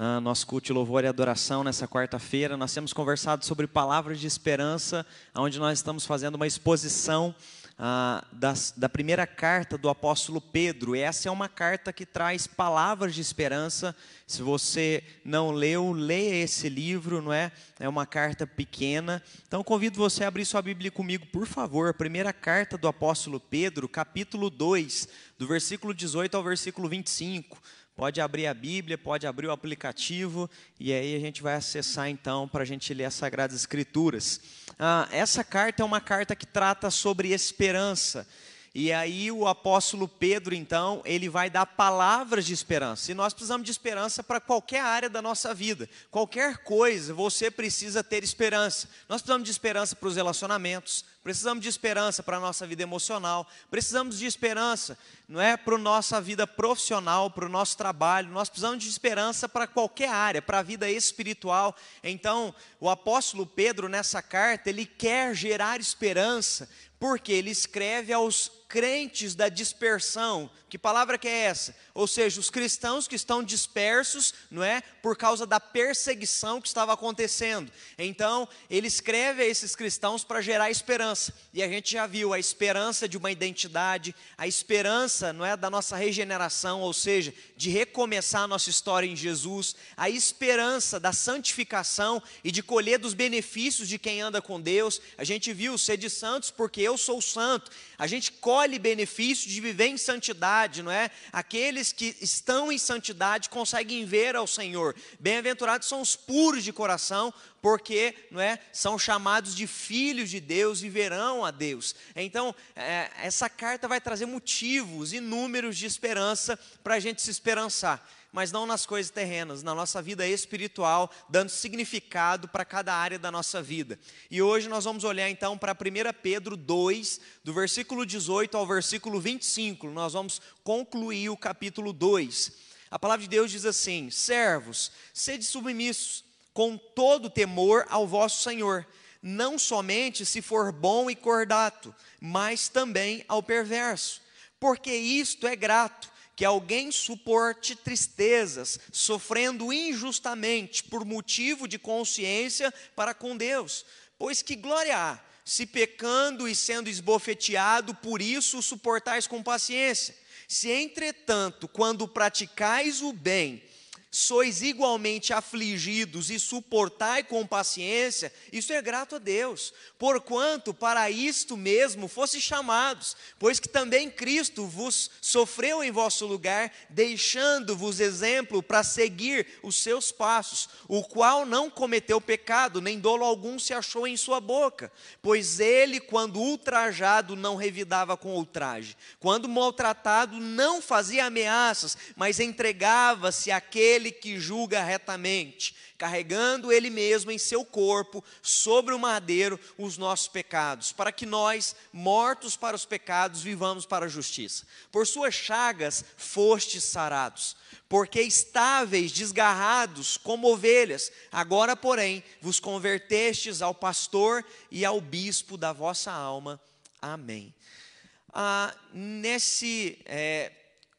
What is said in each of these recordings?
uh, nosso culto de louvor e adoração nessa quarta-feira. Nós temos conversado sobre palavras de esperança, onde nós estamos fazendo uma exposição ah, das, da primeira carta do apóstolo Pedro. Essa é uma carta que traz palavras de esperança. Se você não leu, leia esse livro, não é? É uma carta pequena. Então convido você a abrir sua Bíblia comigo, por favor. Primeira carta do apóstolo Pedro, capítulo 2, do versículo 18 ao versículo 25. Pode abrir a Bíblia, pode abrir o aplicativo e aí a gente vai acessar então para a gente ler as Sagradas Escrituras. Ah, essa carta é uma carta que trata sobre esperança. E aí o apóstolo Pedro, então, ele vai dar palavras de esperança. E nós precisamos de esperança para qualquer área da nossa vida. Qualquer coisa, você precisa ter esperança. Nós precisamos de esperança para os relacionamentos, precisamos de esperança para a nossa vida emocional, precisamos de esperança, não é, para a nossa vida profissional, para o nosso trabalho. Nós precisamos de esperança para qualquer área, para a vida espiritual. Então, o apóstolo Pedro nessa carta, ele quer gerar esperança, porque ele escreve aos crentes da dispersão. Que palavra que é essa? Ou seja, os cristãos que estão dispersos, não é? Por causa da perseguição que estava acontecendo. Então, ele escreve a esses cristãos para gerar esperança. E a gente já viu a esperança de uma identidade, a esperança, não é, da nossa regeneração, ou seja, de recomeçar a nossa história em Jesus, a esperança da santificação e de colher dos benefícios de quem anda com Deus. A gente viu ser de santos porque eu sou santo. A gente colhe colhe benefício de viver em santidade, não é? Aqueles que estão em santidade conseguem ver ao Senhor. Bem-aventurados são os puros de coração, porque não é, são chamados de filhos de Deus e verão a Deus. Então, é, essa carta vai trazer motivos inúmeros de esperança para a gente se esperançar mas não nas coisas terrenas, na nossa vida espiritual, dando significado para cada área da nossa vida. E hoje nós vamos olhar então para 1 Pedro 2, do versículo 18 ao versículo 25. Nós vamos concluir o capítulo 2. A palavra de Deus diz assim: Servos, sede submissos com todo temor ao vosso Senhor, não somente se for bom e cordato, mas também ao perverso, porque isto é grato que alguém suporte tristezas, sofrendo injustamente por motivo de consciência para com Deus. Pois que glória há, se pecando e sendo esbofeteado, por isso suportais com paciência. Se, entretanto, quando praticais o bem, sois igualmente afligidos e suportai com paciência, isso é grato a Deus, porquanto para isto mesmo fosse chamados, pois que também Cristo vos sofreu em vosso lugar, deixando-vos exemplo para seguir os seus passos, o qual não cometeu pecado, nem dolo algum se achou em sua boca, pois ele, quando ultrajado, não revidava com ultraje, quando maltratado, não fazia ameaças, mas entregava-se àquele aquele que julga retamente, carregando ele mesmo em seu corpo, sobre o madeiro, os nossos pecados, para que nós, mortos para os pecados, vivamos para a justiça. Por suas chagas fostes sarados, porque estáveis, desgarrados como ovelhas, agora, porém, vos convertestes ao pastor e ao bispo da vossa alma. Amém. Ah, nesse é,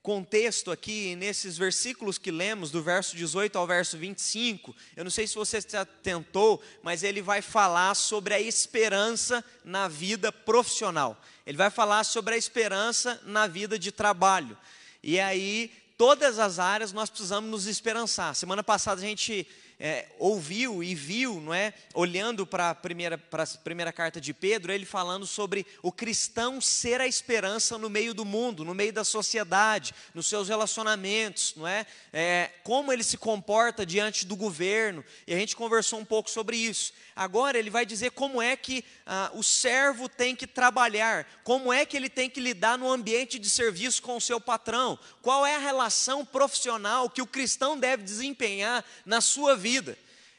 contexto aqui, nesses versículos que lemos, do verso 18 ao verso 25, eu não sei se você se atentou, mas ele vai falar sobre a esperança na vida profissional. Ele vai falar sobre a esperança na vida de trabalho. E aí, todas as áreas nós precisamos nos esperançar. Semana passada a gente é, ouviu e viu, não é? Olhando para a primeira, primeira carta de Pedro, ele falando sobre o cristão ser a esperança no meio do mundo, no meio da sociedade, nos seus relacionamentos, não é? é como ele se comporta diante do governo, e a gente conversou um pouco sobre isso. Agora ele vai dizer como é que ah, o servo tem que trabalhar, como é que ele tem que lidar no ambiente de serviço com o seu patrão, qual é a relação profissional que o cristão deve desempenhar na sua vida.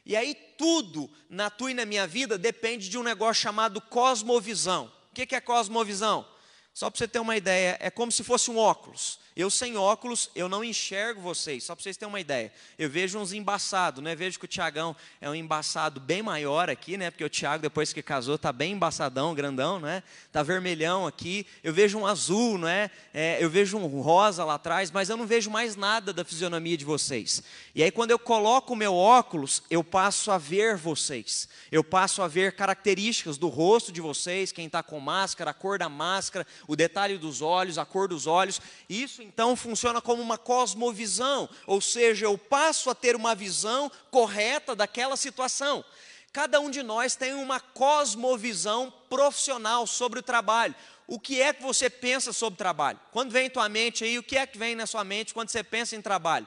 E aí tudo na tua e na minha vida depende de um negócio chamado cosmovisão. O que é cosmovisão? Só para você ter uma ideia, é como se fosse um óculos. Eu sem óculos, eu não enxergo vocês, só para vocês terem uma ideia. Eu vejo uns embaçados, né? Vejo que o Tiagão é um embaçado bem maior aqui, né? Porque o Tiago, depois que casou, tá bem embaçadão, grandão, né? Tá vermelhão aqui. Eu vejo um azul, né? É, eu vejo um rosa lá atrás, mas eu não vejo mais nada da fisionomia de vocês. E aí, quando eu coloco o meu óculos, eu passo a ver vocês. Eu passo a ver características do rosto de vocês, quem está com máscara, a cor da máscara, o detalhe dos olhos, a cor dos olhos. Isso então funciona como uma cosmovisão, ou seja, eu passo a ter uma visão correta daquela situação. Cada um de nós tem uma cosmovisão profissional sobre o trabalho. O que é que você pensa sobre trabalho? Quando vem em tua mente aí, o que é que vem na sua mente quando você pensa em trabalho?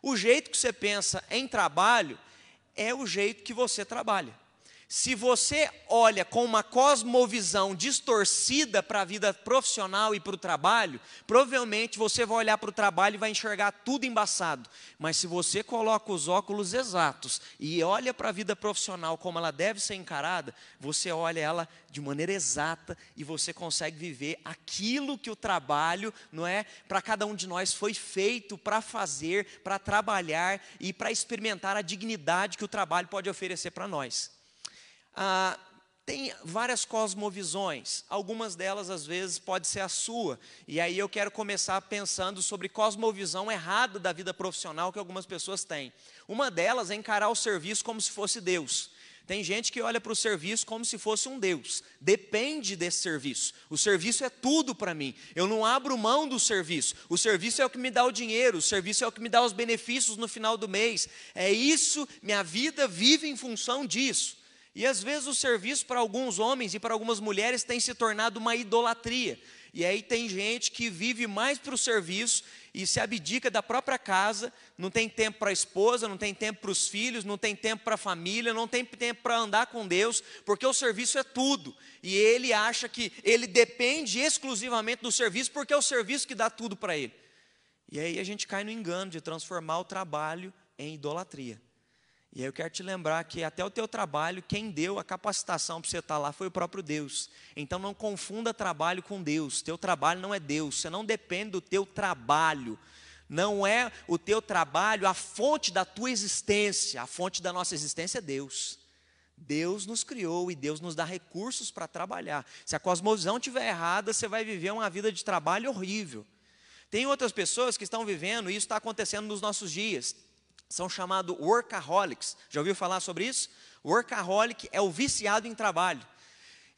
O jeito que você pensa em trabalho é o jeito que você trabalha. Se você olha com uma cosmovisão distorcida para a vida profissional e para o trabalho, provavelmente você vai olhar para o trabalho e vai enxergar tudo embaçado. Mas se você coloca os óculos exatos e olha para a vida profissional como ela deve ser encarada, você olha ela de maneira exata e você consegue viver aquilo que o trabalho, não é, para cada um de nós foi feito para fazer, para trabalhar e para experimentar a dignidade que o trabalho pode oferecer para nós. Ah, tem várias cosmovisões, algumas delas às vezes pode ser a sua. E aí eu quero começar pensando sobre cosmovisão errada da vida profissional que algumas pessoas têm. Uma delas é encarar o serviço como se fosse Deus. Tem gente que olha para o serviço como se fosse um Deus. Depende desse serviço. O serviço é tudo para mim. Eu não abro mão do serviço. O serviço é o que me dá o dinheiro. O serviço é o que me dá os benefícios no final do mês. É isso, minha vida vive em função disso. E às vezes o serviço para alguns homens e para algumas mulheres tem se tornado uma idolatria. E aí tem gente que vive mais para o serviço e se abdica da própria casa, não tem tempo para a esposa, não tem tempo para os filhos, não tem tempo para a família, não tem tempo para andar com Deus, porque o serviço é tudo. E ele acha que ele depende exclusivamente do serviço, porque é o serviço que dá tudo para ele. E aí a gente cai no engano de transformar o trabalho em idolatria. E aí eu quero te lembrar que até o teu trabalho, quem deu a capacitação para você estar lá foi o próprio Deus. Então não confunda trabalho com Deus. Teu trabalho não é Deus. Você não depende do teu trabalho. Não é o teu trabalho a fonte da tua existência. A fonte da nossa existência é Deus. Deus nos criou e Deus nos dá recursos para trabalhar. Se a cosmovisão estiver errada, você vai viver uma vida de trabalho horrível. Tem outras pessoas que estão vivendo, e isso está acontecendo nos nossos dias são chamados workaholics. Já ouviu falar sobre isso? Workaholic é o viciado em trabalho.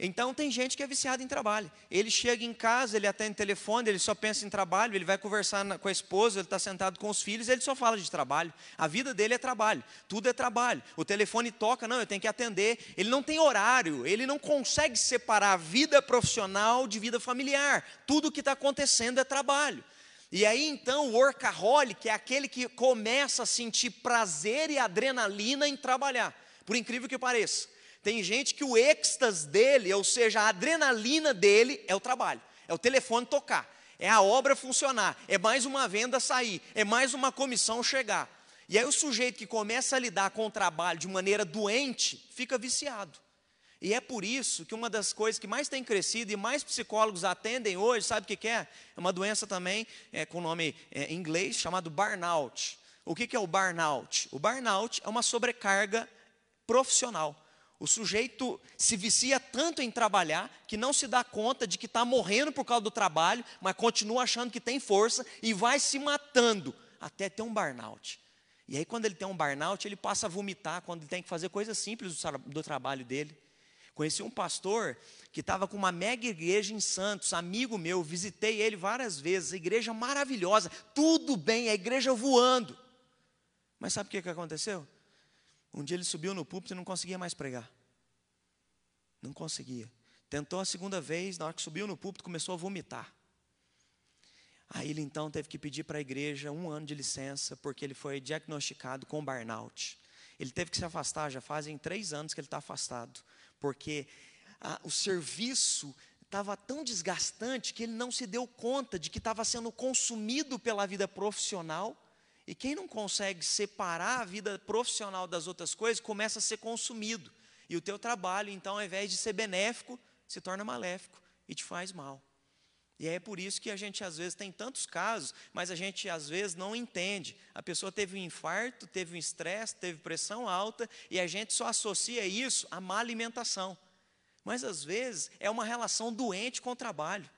Então tem gente que é viciada em trabalho. Ele chega em casa, ele atende telefone, ele só pensa em trabalho, ele vai conversar na, com a esposa, ele está sentado com os filhos, ele só fala de trabalho. A vida dele é trabalho, tudo é trabalho. O telefone toca, não, eu tenho que atender. Ele não tem horário, ele não consegue separar a vida profissional de vida familiar. Tudo o que está acontecendo é trabalho. E aí então o workaholic é aquele que começa a sentir prazer e adrenalina em trabalhar, por incrível que pareça. Tem gente que o êxtase dele, ou seja, a adrenalina dele é o trabalho, é o telefone tocar, é a obra funcionar, é mais uma venda sair, é mais uma comissão chegar. E aí o sujeito que começa a lidar com o trabalho de maneira doente, fica viciado. E é por isso que uma das coisas que mais tem crescido e mais psicólogos atendem hoje, sabe o que, é? É uma doença também é, com nome é, em inglês chamado burnout. O que, que é o burnout? O burnout é uma sobrecarga profissional. O sujeito se vicia tanto em trabalhar que não se dá conta de que está morrendo por causa do trabalho, mas continua achando que tem força e vai se matando até ter um burnout. E aí, quando ele tem um burnout, ele passa a vomitar quando ele tem que fazer coisas simples do, do trabalho dele. Conheci um pastor que estava com uma mega igreja em Santos, amigo meu, visitei ele várias vezes, igreja maravilhosa, tudo bem, a igreja voando. Mas sabe o que, que aconteceu? Um dia ele subiu no púlpito e não conseguia mais pregar. Não conseguia. Tentou a segunda vez, na hora que subiu no púlpito, começou a vomitar. Aí ele então teve que pedir para a igreja um ano de licença, porque ele foi diagnosticado com burnout. Ele teve que se afastar, já fazem três anos que ele está afastado porque ah, o serviço estava tão desgastante que ele não se deu conta de que estava sendo consumido pela vida profissional. E quem não consegue separar a vida profissional das outras coisas, começa a ser consumido. E o teu trabalho, então, ao invés de ser benéfico, se torna maléfico e te faz mal. E é por isso que a gente às vezes tem tantos casos, mas a gente às vezes não entende. A pessoa teve um infarto, teve um estresse, teve pressão alta, e a gente só associa isso à má alimentação. Mas às vezes é uma relação doente com o trabalho,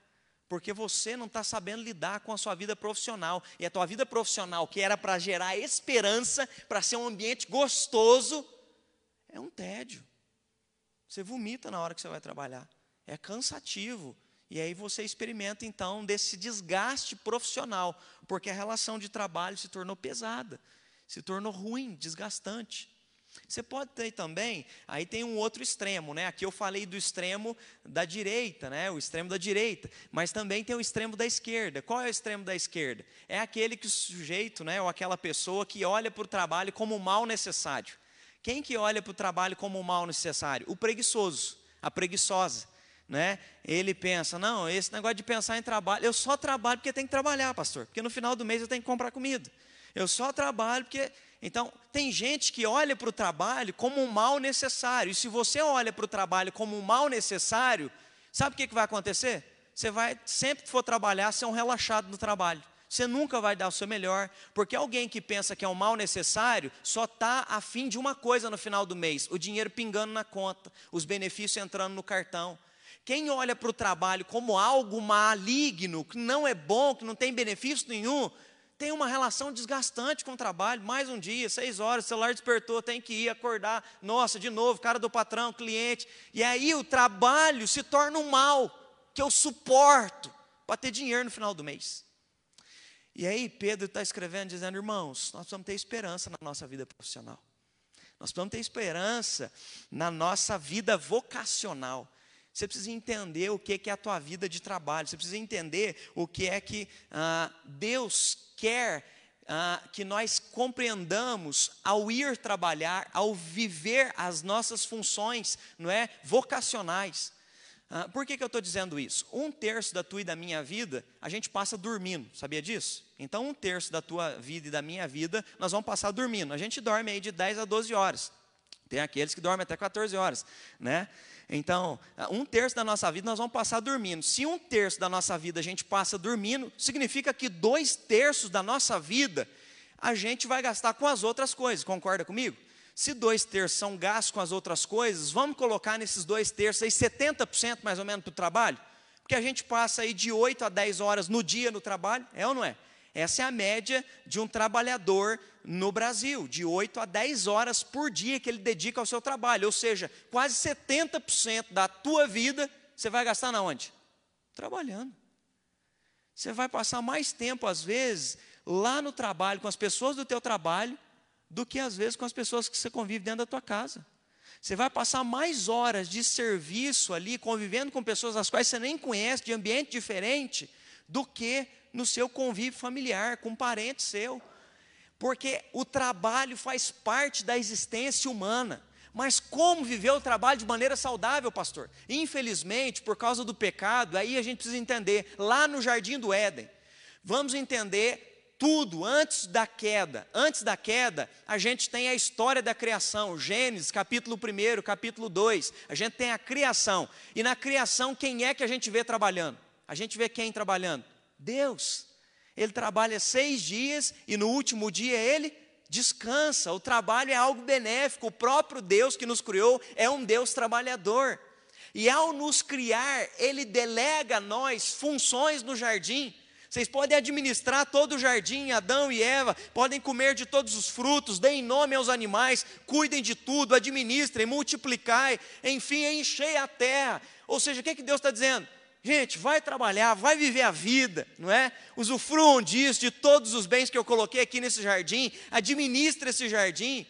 porque você não está sabendo lidar com a sua vida profissional. E a tua vida profissional, que era para gerar esperança, para ser um ambiente gostoso, é um tédio. Você vomita na hora que você vai trabalhar. É cansativo. E aí você experimenta então desse desgaste profissional, porque a relação de trabalho se tornou pesada, se tornou ruim, desgastante. Você pode ter também, aí tem um outro extremo, né? Aqui eu falei do extremo da direita, né? O extremo da direita, mas também tem o extremo da esquerda. Qual é o extremo da esquerda? É aquele que o sujeito, né, ou aquela pessoa que olha para o trabalho como mal necessário. Quem que olha para o trabalho como mal necessário? O preguiçoso, a preguiçosa né? Ele pensa, não, esse negócio de pensar em trabalho, eu só trabalho porque tem que trabalhar, pastor, porque no final do mês eu tenho que comprar comida. Eu só trabalho porque. Então, tem gente que olha para o trabalho como um mal necessário. E se você olha para o trabalho como um mal necessário, sabe o que, que vai acontecer? Você vai, sempre que for trabalhar, ser um relaxado no trabalho. Você nunca vai dar o seu melhor, porque alguém que pensa que é um mal necessário só está afim de uma coisa no final do mês: o dinheiro pingando na conta, os benefícios entrando no cartão. Quem olha para o trabalho como algo maligno, que não é bom, que não tem benefício nenhum, tem uma relação desgastante com o trabalho. Mais um dia, seis horas, o celular despertou, tem que ir acordar. Nossa, de novo, cara do patrão, cliente. E aí o trabalho se torna um mal que eu suporto para ter dinheiro no final do mês. E aí Pedro está escrevendo, dizendo, irmãos, nós precisamos ter esperança na nossa vida profissional. Nós precisamos ter esperança na nossa vida vocacional. Você precisa entender o que é a tua vida de trabalho. Você precisa entender o que é que ah, Deus quer ah, que nós compreendamos ao ir trabalhar, ao viver as nossas funções, não é, vocacionais. Ah, por que, que eu estou dizendo isso? Um terço da tua e da minha vida a gente passa dormindo, sabia disso? Então, um terço da tua vida e da minha vida nós vamos passar dormindo. A gente dorme aí de 10 a 12 horas. Tem aqueles que dormem até 14 horas, né? Então, um terço da nossa vida nós vamos passar dormindo. Se um terço da nossa vida a gente passa dormindo, significa que dois terços da nossa vida a gente vai gastar com as outras coisas, concorda comigo? Se dois terços são gastos com as outras coisas, vamos colocar nesses dois terços aí 70% mais ou menos para o trabalho? Porque a gente passa aí de 8 a 10 horas no dia no trabalho, é ou não é? Essa é a média de um trabalhador no Brasil, de 8 a 10 horas por dia que ele dedica ao seu trabalho. Ou seja, quase 70% da tua vida você vai gastar na onde? Trabalhando. Você vai passar mais tempo, às vezes, lá no trabalho, com as pessoas do teu trabalho, do que às vezes com as pessoas que você convive dentro da tua casa. Você vai passar mais horas de serviço ali, convivendo com pessoas as quais você nem conhece, de ambiente diferente, do que no seu convívio familiar, com um parente seu. Porque o trabalho faz parte da existência humana. Mas como viver o trabalho de maneira saudável, pastor? Infelizmente, por causa do pecado, aí a gente precisa entender, lá no jardim do Éden, vamos entender tudo antes da queda. Antes da queda, a gente tem a história da criação, Gênesis, capítulo 1, capítulo 2. A gente tem a criação. E na criação, quem é que a gente vê trabalhando? A gente vê quem trabalhando? Deus. Ele trabalha seis dias e no último dia ele descansa. O trabalho é algo benéfico. O próprio Deus que nos criou é um Deus trabalhador. E ao nos criar, ele delega a nós funções no jardim. Vocês podem administrar todo o jardim, Adão e Eva, podem comer de todos os frutos, deem nome aos animais, cuidem de tudo, administrem, multiplicai, enfim, enchei a terra. Ou seja, o que, é que Deus está dizendo? Gente, vai trabalhar, vai viver a vida, não é? Usufruam disso, de todos os bens que eu coloquei aqui nesse jardim, administre esse jardim.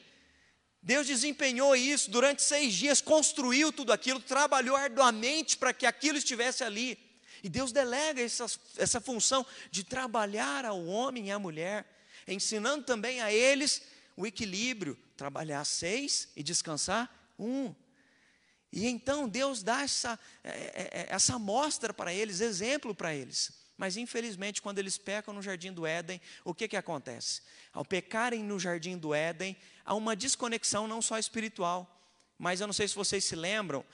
Deus desempenhou isso durante seis dias, construiu tudo aquilo, trabalhou arduamente para que aquilo estivesse ali. E Deus delega essa, essa função de trabalhar ao homem e à mulher, ensinando também a eles o equilíbrio: trabalhar seis e descansar um. E então Deus dá essa, é, é, é, essa mostra para eles, exemplo para eles. Mas infelizmente, quando eles pecam no jardim do Éden, o que, que acontece? Ao pecarem no jardim do Éden, há uma desconexão não só espiritual, mas eu não sei se vocês se lembram,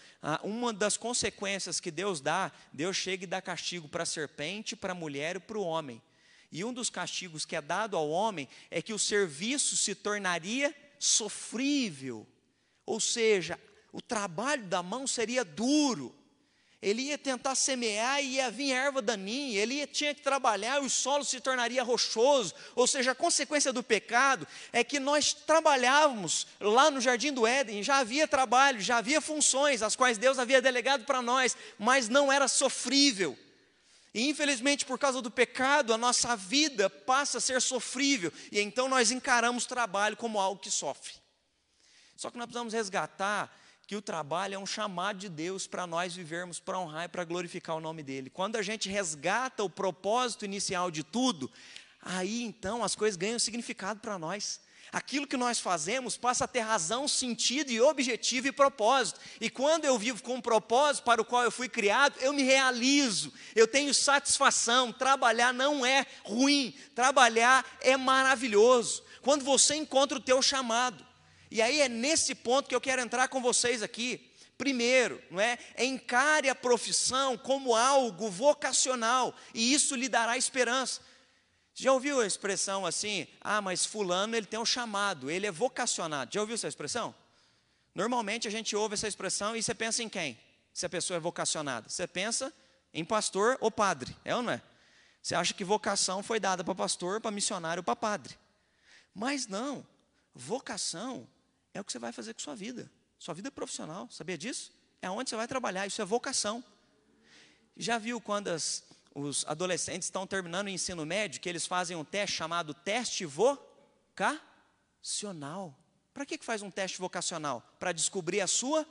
uma das consequências que Deus dá, Deus chega e dá castigo para a serpente, para a mulher e para o homem. E um dos castigos que é dado ao homem é que o serviço se tornaria sofrível, ou seja, o trabalho da mão seria duro. Ele ia tentar semear e ia vir erva daninha, ele ia, tinha que trabalhar e o solo se tornaria rochoso. Ou seja, a consequência do pecado é que nós trabalhávamos lá no jardim do Éden, já havia trabalho, já havia funções, as quais Deus havia delegado para nós, mas não era sofrível. E infelizmente, por causa do pecado, a nossa vida passa a ser sofrível, e então nós encaramos o trabalho como algo que sofre. Só que nós precisamos resgatar que o trabalho é um chamado de Deus para nós vivermos para honrar e para glorificar o nome dele. Quando a gente resgata o propósito inicial de tudo, aí então as coisas ganham significado para nós. Aquilo que nós fazemos passa a ter razão, sentido e objetivo e propósito. E quando eu vivo com um propósito para o qual eu fui criado, eu me realizo, eu tenho satisfação. Trabalhar não é ruim, trabalhar é maravilhoso. Quando você encontra o teu chamado, e aí é nesse ponto que eu quero entrar com vocês aqui. Primeiro, não é? Encare a profissão como algo vocacional e isso lhe dará esperança. Já ouviu a expressão assim? Ah, mas fulano ele tem um chamado, ele é vocacionado. Já ouviu essa expressão? Normalmente a gente ouve essa expressão e você pensa em quem? Se a pessoa é vocacionada. Você pensa em pastor ou padre, é ou não é? Você acha que vocação foi dada para pastor, para missionário, para padre. Mas não. Vocação é o que você vai fazer com sua vida. Sua vida profissional, sabia disso? É onde você vai trabalhar, isso é vocação. Já viu quando as, os adolescentes estão terminando o ensino médio, que eles fazem um teste chamado teste vocacional? Para que, que faz um teste vocacional? Para descobrir a sua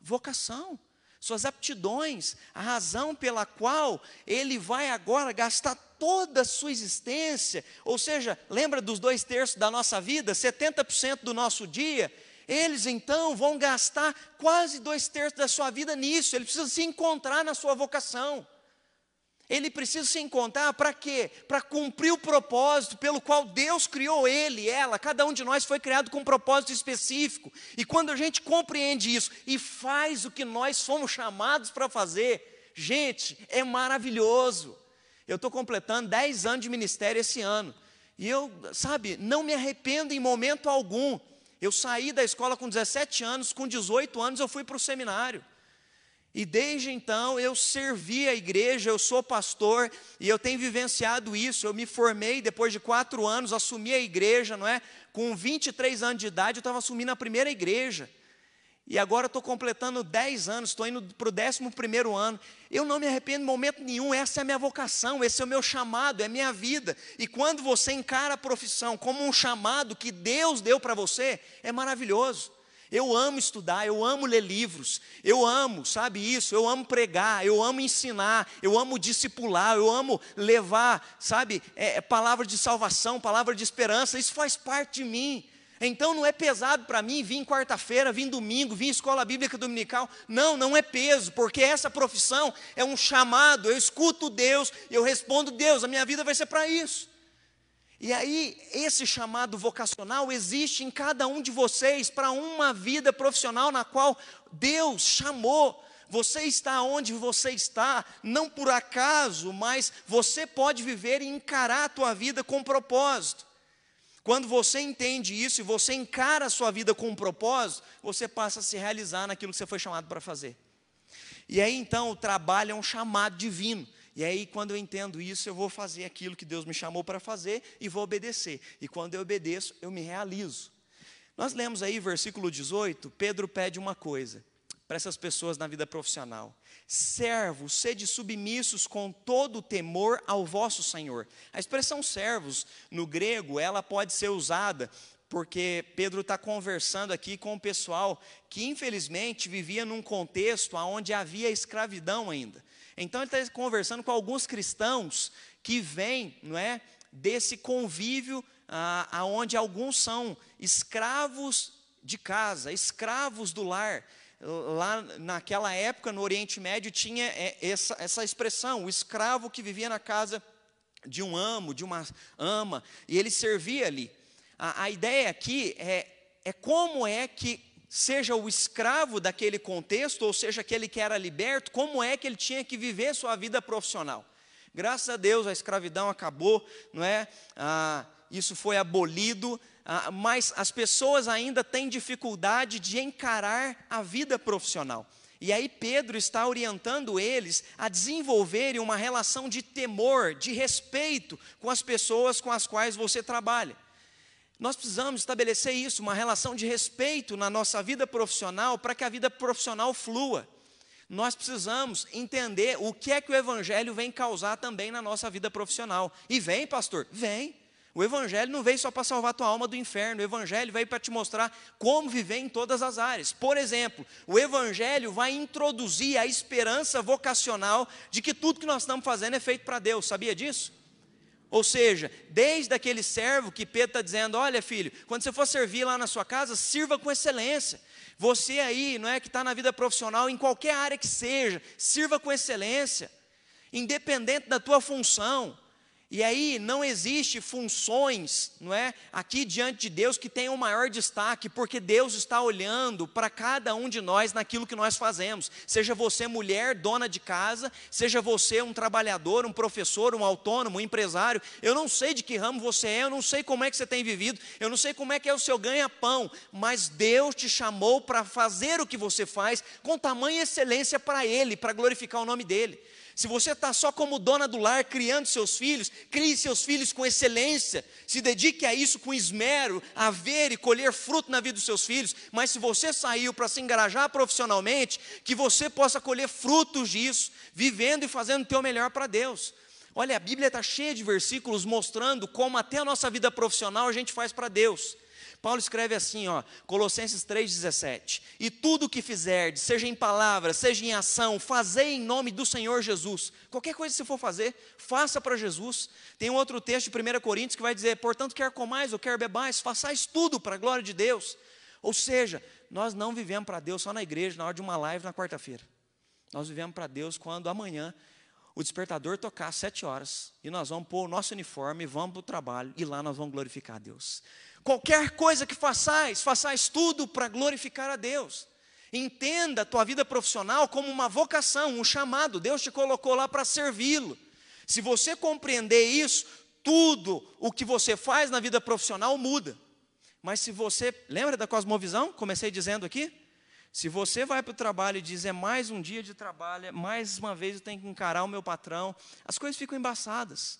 vocação, suas aptidões, a razão pela qual ele vai agora gastar toda a sua existência. Ou seja, lembra dos dois terços da nossa vida, 70% do nosso dia eles então vão gastar quase dois terços da sua vida nisso. Ele precisa se encontrar na sua vocação. Ele precisa se encontrar para quê? Para cumprir o propósito pelo qual Deus criou ele, ela. Cada um de nós foi criado com um propósito específico. E quando a gente compreende isso e faz o que nós fomos chamados para fazer, gente, é maravilhoso. Eu estou completando 10 anos de ministério esse ano. E eu, sabe, não me arrependo em momento algum eu saí da escola com 17 anos, com 18 anos eu fui para o seminário. E desde então eu servi a igreja, eu sou pastor e eu tenho vivenciado isso. Eu me formei depois de quatro anos, assumi a igreja, não é? Com 23 anos de idade, eu estava assumindo a primeira igreja. E agora estou completando 10 anos, estou indo para o 11 ano. Eu não me arrependo em momento nenhum, essa é a minha vocação, esse é o meu chamado, é a minha vida. E quando você encara a profissão como um chamado que Deus deu para você, é maravilhoso. Eu amo estudar, eu amo ler livros, eu amo, sabe isso? Eu amo pregar, eu amo ensinar, eu amo discipular, eu amo levar, sabe, é, é palavra de salvação, palavra de esperança, isso faz parte de mim. Então não é pesado para mim vir quarta-feira, vir domingo, vir escola bíblica dominical. Não, não é peso, porque essa profissão é um chamado. Eu escuto Deus eu respondo Deus, a minha vida vai ser para isso. E aí, esse chamado vocacional existe em cada um de vocês para uma vida profissional na qual Deus chamou. Você está onde você está, não por acaso, mas você pode viver e encarar a tua vida com propósito. Quando você entende isso e você encara a sua vida com um propósito, você passa a se realizar naquilo que você foi chamado para fazer. E aí então o trabalho é um chamado divino. E aí, quando eu entendo isso, eu vou fazer aquilo que Deus me chamou para fazer e vou obedecer. E quando eu obedeço, eu me realizo. Nós lemos aí, versículo 18, Pedro pede uma coisa para essas pessoas na vida profissional: Servos, sede submissos com todo o temor ao vosso Senhor. A expressão servos, no grego, ela pode ser usada porque Pedro está conversando aqui com o pessoal que, infelizmente, vivia num contexto onde havia escravidão ainda. Então, ele está conversando com alguns cristãos que vêm, não é, desse convívio aonde alguns são escravos de casa, escravos do lar, lá naquela época no Oriente Médio tinha é, essa, essa expressão, o escravo que vivia na casa de um amo, de uma ama, e ele servia ali. A, a ideia aqui é, é como é que seja o escravo daquele contexto, ou seja, aquele que era liberto, como é que ele tinha que viver sua vida profissional. Graças a Deus a escravidão acabou, não é? Ah, isso foi abolido, mas as pessoas ainda têm dificuldade de encarar a vida profissional. E aí Pedro está orientando eles a desenvolverem uma relação de temor, de respeito com as pessoas com as quais você trabalha. Nós precisamos estabelecer isso, uma relação de respeito na nossa vida profissional, para que a vida profissional flua. Nós precisamos entender o que é que o Evangelho vem causar também na nossa vida profissional. E vem, pastor? Vem. O Evangelho não veio só para salvar tua alma do inferno, o Evangelho veio para te mostrar como viver em todas as áreas. Por exemplo, o Evangelho vai introduzir a esperança vocacional de que tudo que nós estamos fazendo é feito para Deus, sabia disso? Ou seja, desde aquele servo que Pedro está dizendo: olha, filho, quando você for servir lá na sua casa, sirva com excelência. Você aí, não é que está na vida profissional, em qualquer área que seja, sirva com excelência, independente da tua função. E aí não existe funções, não é, aqui diante de Deus que tenham maior destaque, porque Deus está olhando para cada um de nós naquilo que nós fazemos. Seja você mulher, dona de casa, seja você um trabalhador, um professor, um autônomo, um empresário. Eu não sei de que ramo você é, eu não sei como é que você tem vivido, eu não sei como é que é o seu ganha-pão, mas Deus te chamou para fazer o que você faz com tamanha excelência para ele, para glorificar o nome dele. Se você está só como dona do lar criando seus filhos, crie seus filhos com excelência, se dedique a isso com esmero, a ver e colher fruto na vida dos seus filhos. Mas se você saiu para se engajar profissionalmente, que você possa colher frutos disso, vivendo e fazendo o teu melhor para Deus. Olha, a Bíblia está cheia de versículos mostrando como até a nossa vida profissional a gente faz para Deus. Paulo escreve assim, ó, Colossenses 3,17: E tudo o que fizerdes, seja em palavra, seja em ação, fazei em nome do Senhor Jesus. Qualquer coisa que você for fazer, faça para Jesus. Tem um outro texto de 1 Coríntios que vai dizer: Portanto, quer comais ou quer bebais, façais tudo para a glória de Deus. Ou seja, nós não vivemos para Deus só na igreja, na hora de uma live na quarta-feira. Nós vivemos para Deus quando amanhã o despertador tocar às sete horas e nós vamos pôr o nosso uniforme, vamos para o trabalho e lá nós vamos glorificar a Deus. Qualquer coisa que façais, façais tudo para glorificar a Deus. Entenda a tua vida profissional como uma vocação, um chamado. Deus te colocou lá para servi-lo. Se você compreender isso, tudo o que você faz na vida profissional muda. Mas se você, lembra da cosmovisão? Comecei dizendo aqui? Se você vai para o trabalho e diz é mais um dia de trabalho, é mais uma vez eu tenho que encarar o meu patrão, as coisas ficam embaçadas.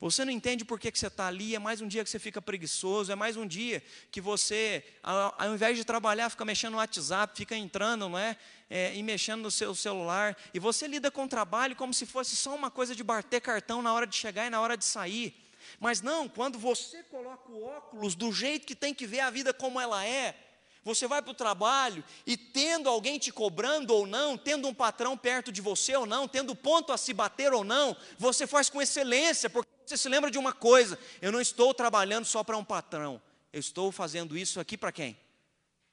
Você não entende por que, que você está ali, é mais um dia que você fica preguiçoso, é mais um dia que você, ao, ao invés de trabalhar, fica mexendo no WhatsApp, fica entrando, não é? é? E mexendo no seu celular. E você lida com o trabalho como se fosse só uma coisa de bater cartão na hora de chegar e na hora de sair. Mas não, quando você coloca o óculos do jeito que tem que ver a vida como ela é, você vai para o trabalho e tendo alguém te cobrando ou não, tendo um patrão perto de você ou não, tendo ponto a se bater ou não, você faz com excelência, porque você se lembra de uma coisa: eu não estou trabalhando só para um patrão, eu estou fazendo isso aqui para quem?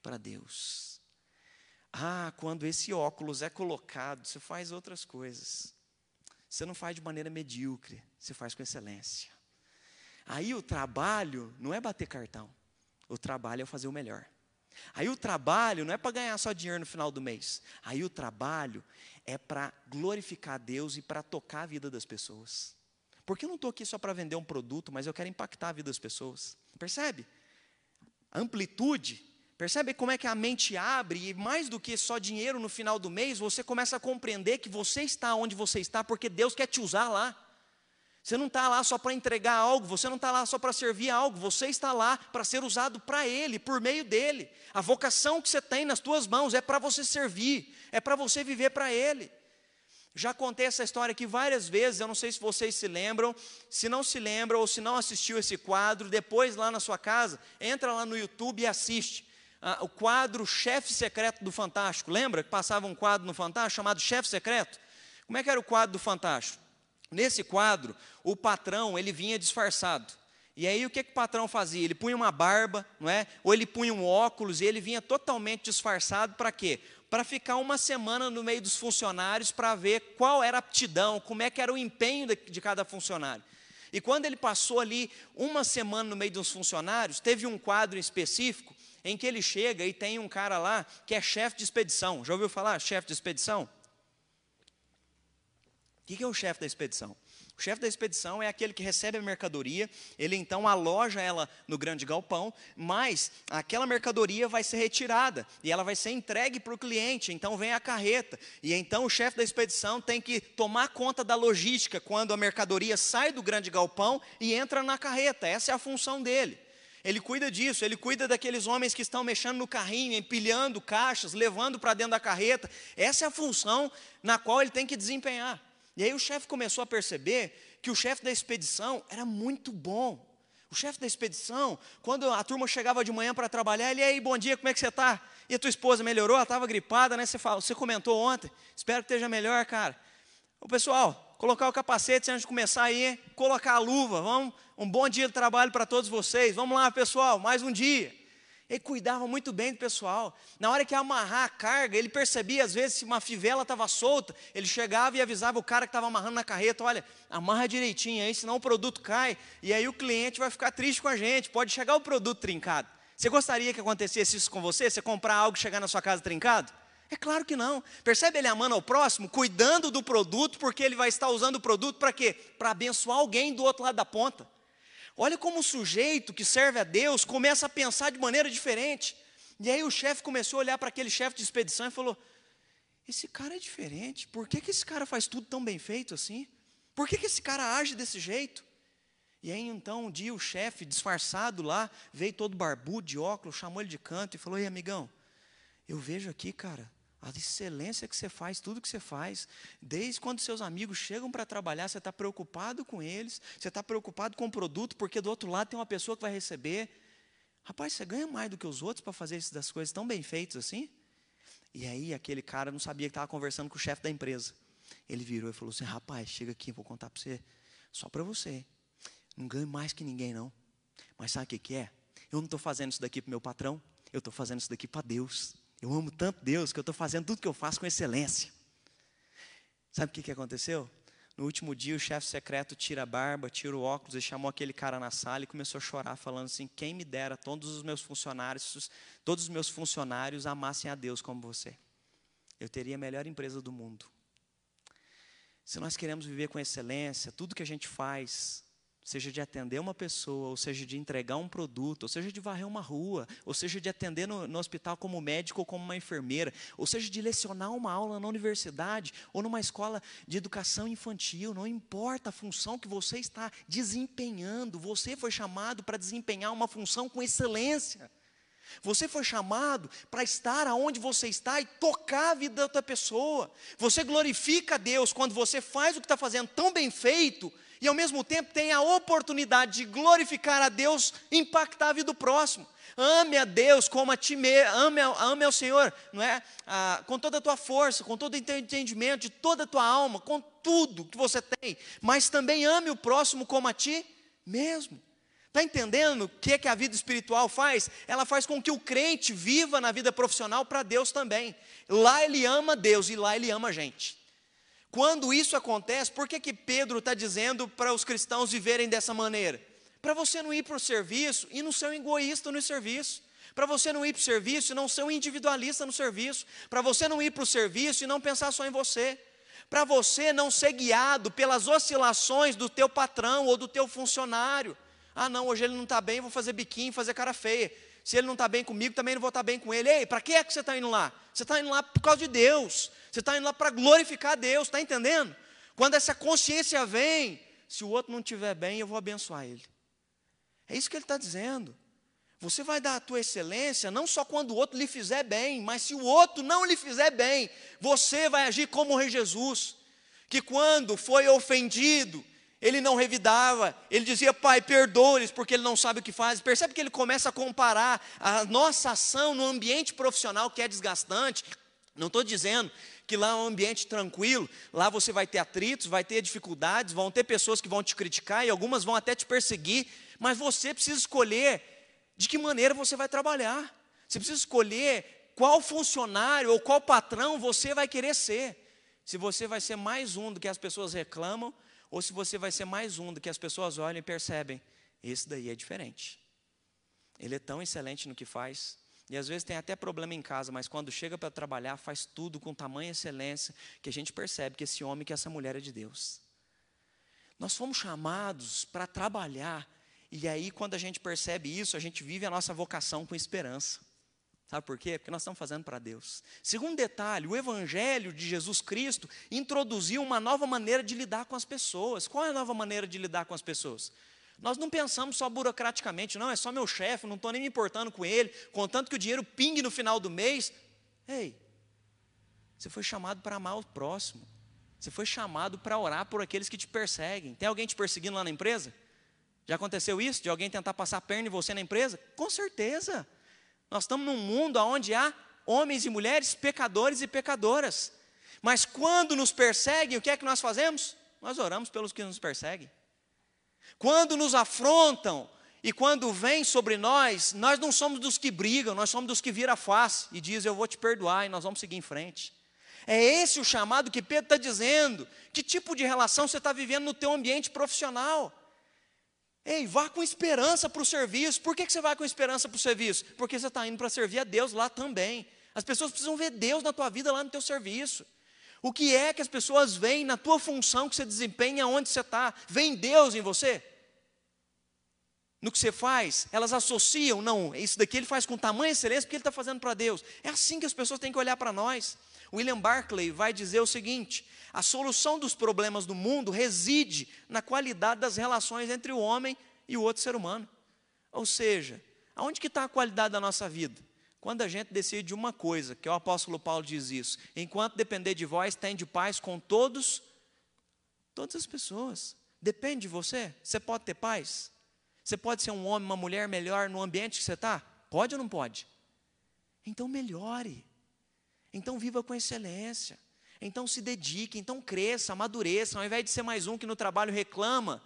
Para Deus. Ah, quando esse óculos é colocado, você faz outras coisas. Você não faz de maneira medíocre, você faz com excelência. Aí o trabalho não é bater cartão, o trabalho é fazer o melhor. Aí o trabalho não é para ganhar só dinheiro no final do mês. Aí o trabalho é para glorificar Deus e para tocar a vida das pessoas. Porque eu não estou aqui só para vender um produto, mas eu quero impactar a vida das pessoas. Percebe? Amplitude. Percebe como é que a mente abre e mais do que só dinheiro no final do mês, você começa a compreender que você está onde você está porque Deus quer te usar lá. Você não está lá só para entregar algo, você não está lá só para servir algo, você está lá para ser usado para Ele, por meio dEle. A vocação que você tem nas tuas mãos é para você servir, é para você viver para Ele. Já contei essa história aqui várias vezes, eu não sei se vocês se lembram. Se não se lembram ou se não assistiu esse quadro, depois lá na sua casa, entra lá no YouTube e assiste. Ah, o quadro Chefe Secreto do Fantástico. Lembra que passava um quadro no Fantástico chamado Chefe Secreto? Como é que era o quadro do Fantástico? Nesse quadro, o patrão, ele vinha disfarçado. E aí o que, que o patrão fazia? Ele punha uma barba, não é? Ou ele punha um óculos e ele vinha totalmente disfarçado para quê? Para ficar uma semana no meio dos funcionários para ver qual era a aptidão, como é que era o empenho de, cada funcionário. E quando ele passou ali uma semana no meio dos funcionários, teve um quadro específico em que ele chega e tem um cara lá que é chefe de expedição. Já ouviu falar chefe de expedição? O que é o chefe da expedição? O chefe da expedição é aquele que recebe a mercadoria, ele então aloja ela no grande galpão, mas aquela mercadoria vai ser retirada e ela vai ser entregue para o cliente. Então vem a carreta, e então o chefe da expedição tem que tomar conta da logística quando a mercadoria sai do grande galpão e entra na carreta. Essa é a função dele. Ele cuida disso, ele cuida daqueles homens que estão mexendo no carrinho, empilhando caixas, levando para dentro da carreta. Essa é a função na qual ele tem que desempenhar. E aí o chefe começou a perceber que o chefe da expedição era muito bom. O chefe da expedição, quando a turma chegava de manhã para trabalhar, ele, e aí, bom dia, como é que você está? E a tua esposa melhorou? Ela estava gripada, né? Você, fala, você comentou ontem, espero que esteja melhor, cara. O pessoal, colocar o capacete antes de começar aí, colocar a luva, vamos, um bom dia de trabalho para todos vocês. Vamos lá, pessoal, mais um dia. Ele cuidava muito bem do pessoal. Na hora que ia amarrar a carga, ele percebia, às vezes, se uma fivela estava solta, ele chegava e avisava o cara que estava amarrando na carreta: olha, amarra direitinho aí, senão o produto cai, e aí o cliente vai ficar triste com a gente, pode chegar o produto trincado. Você gostaria que acontecesse isso com você? Você comprar algo e chegar na sua casa trincado? É claro que não. Percebe ele amando ao próximo, cuidando do produto, porque ele vai estar usando o produto para quê? Para abençoar alguém do outro lado da ponta. Olha como o sujeito que serve a Deus começa a pensar de maneira diferente. E aí o chefe começou a olhar para aquele chefe de expedição e falou: Esse cara é diferente, por que, que esse cara faz tudo tão bem feito assim? Por que, que esse cara age desse jeito? E aí então um dia o chefe, disfarçado lá, veio todo barbudo, de óculos, chamou ele de canto e falou: Ei, amigão, eu vejo aqui, cara, a excelência que você faz, tudo que você faz, desde quando seus amigos chegam para trabalhar, você está preocupado com eles, você está preocupado com o produto, porque do outro lado tem uma pessoa que vai receber. Rapaz, você ganha mais do que os outros para fazer essas coisas tão bem feitas assim? E aí aquele cara não sabia que estava conversando com o chefe da empresa. Ele virou e falou assim: Rapaz, chega aqui, vou contar para você, só para você. Não ganho mais que ninguém, não. Mas sabe o que, que é? Eu não estou fazendo isso daqui para meu patrão, eu estou fazendo isso daqui para Deus. Eu amo tanto Deus que eu estou fazendo tudo que eu faço com excelência. Sabe o que, que aconteceu? No último dia, o chefe secreto tira a barba, tira o óculos e chamou aquele cara na sala e começou a chorar, falando assim: Quem me dera todos os meus funcionários, todos os meus funcionários amassem a Deus como você. Eu teria a melhor empresa do mundo. Se nós queremos viver com excelência, tudo que a gente faz seja de atender uma pessoa, ou seja de entregar um produto, ou seja de varrer uma rua, ou seja de atender no, no, hospital como médico ou como uma enfermeira, ou seja de lecionar uma aula na universidade ou numa escola de educação infantil, não importa a função que você está desempenhando, você foi chamado para desempenhar uma função com excelência. Você foi chamado para estar aonde você está e tocar a vida da outra pessoa. Você glorifica a Deus quando você faz o que está fazendo tão bem feito e ao mesmo tempo tem a oportunidade de glorificar a Deus, impactar a vida do próximo. Ame a Deus como a ti mesmo, ame, ame ao Senhor, não é? Ah, com toda a tua força, com todo o entendimento, de toda a tua alma, com tudo que você tem, mas também ame o próximo como a ti mesmo. Está entendendo o que, é que a vida espiritual faz? Ela faz com que o crente viva na vida profissional para Deus também. Lá ele ama Deus e lá ele ama a gente. Quando isso acontece, por que, que Pedro está dizendo para os cristãos viverem dessa maneira? Para você não ir para o serviço e não ser um egoísta no serviço. Para você não ir para o serviço e não ser um individualista no serviço. Para você não ir para o serviço e não pensar só em você. Para você não ser guiado pelas oscilações do teu patrão ou do teu funcionário. Ah, não, hoje ele não está bem, vou fazer biquinho, fazer cara feia. Se ele não está bem comigo, também não vou estar tá bem com ele. Ei, para que é que você está indo lá? Você está indo lá por causa de Deus. Você está indo lá para glorificar Deus, está entendendo? Quando essa consciência vem, se o outro não estiver bem, eu vou abençoar ele. É isso que ele está dizendo. Você vai dar a tua excelência não só quando o outro lhe fizer bem, mas se o outro não lhe fizer bem, você vai agir como o rei Jesus, que quando foi ofendido, ele não revidava, ele dizia, Pai, perdoa-lhes, porque ele não sabe o que faz. Percebe que ele começa a comparar a nossa ação no ambiente profissional que é desgastante. Não estou dizendo que lá é um ambiente tranquilo, lá você vai ter atritos, vai ter dificuldades, vão ter pessoas que vão te criticar e algumas vão até te perseguir, mas você precisa escolher de que maneira você vai trabalhar. Você precisa escolher qual funcionário ou qual patrão você vai querer ser. Se você vai ser mais um do que as pessoas reclamam, ou se você vai ser mais um do que as pessoas olham e percebem, esse daí é diferente. Ele é tão excelente no que faz, E às vezes tem até problema em casa, mas quando chega para trabalhar, faz tudo com tamanha excelência que a gente percebe que esse homem, que essa mulher é de Deus. Nós fomos chamados para trabalhar, e aí quando a gente percebe isso, a gente vive a nossa vocação com esperança. Sabe por quê? Porque nós estamos fazendo para Deus. Segundo detalhe, o Evangelho de Jesus Cristo introduziu uma nova maneira de lidar com as pessoas. Qual é a nova maneira de lidar com as pessoas? Nós não pensamos só burocraticamente, não, é só meu chefe, não estou nem me importando com ele, contanto que o dinheiro pingue no final do mês. Ei, você foi chamado para amar o próximo. Você foi chamado para orar por aqueles que te perseguem. Tem alguém te perseguindo lá na empresa? Já aconteceu isso? De alguém tentar passar a perna em você na empresa? Com certeza. Nós estamos num mundo onde há homens e mulheres pecadores e pecadoras. Mas quando nos perseguem, o que é que nós fazemos? Nós oramos pelos que nos perseguem. Quando nos afrontam e quando vem sobre nós, nós não somos dos que brigam, nós somos dos que viram a face e diz eu vou te perdoar e nós vamos seguir em frente. É esse o chamado que Pedro está dizendo. Que tipo de relação você está vivendo no teu ambiente profissional? Ei, vá com esperança para o serviço. Por que, que você vai com esperança para o serviço? Porque você está indo para servir a Deus lá também. As pessoas precisam ver Deus na tua vida, lá no teu serviço. O que é que as pessoas veem na tua função que você desempenha, onde você está? Vem Deus em você? No que você faz, elas associam, não, isso daqui ele faz com tamanha excelência porque ele está fazendo para Deus. É assim que as pessoas têm que olhar para nós. William Barclay vai dizer o seguinte: a solução dos problemas do mundo reside na qualidade das relações entre o homem e o outro ser humano. Ou seja, aonde que está a qualidade da nossa vida? Quando a gente decide uma coisa, que o apóstolo Paulo diz isso, enquanto depender de vós, tem de paz com todos, todas as pessoas. Depende de você. Você pode ter paz? Você pode ser um homem, uma mulher melhor no ambiente que você está? Pode ou não pode? Então melhore. Então viva com excelência. Então se dedique, então cresça, amadureça, ao invés de ser mais um que no trabalho reclama,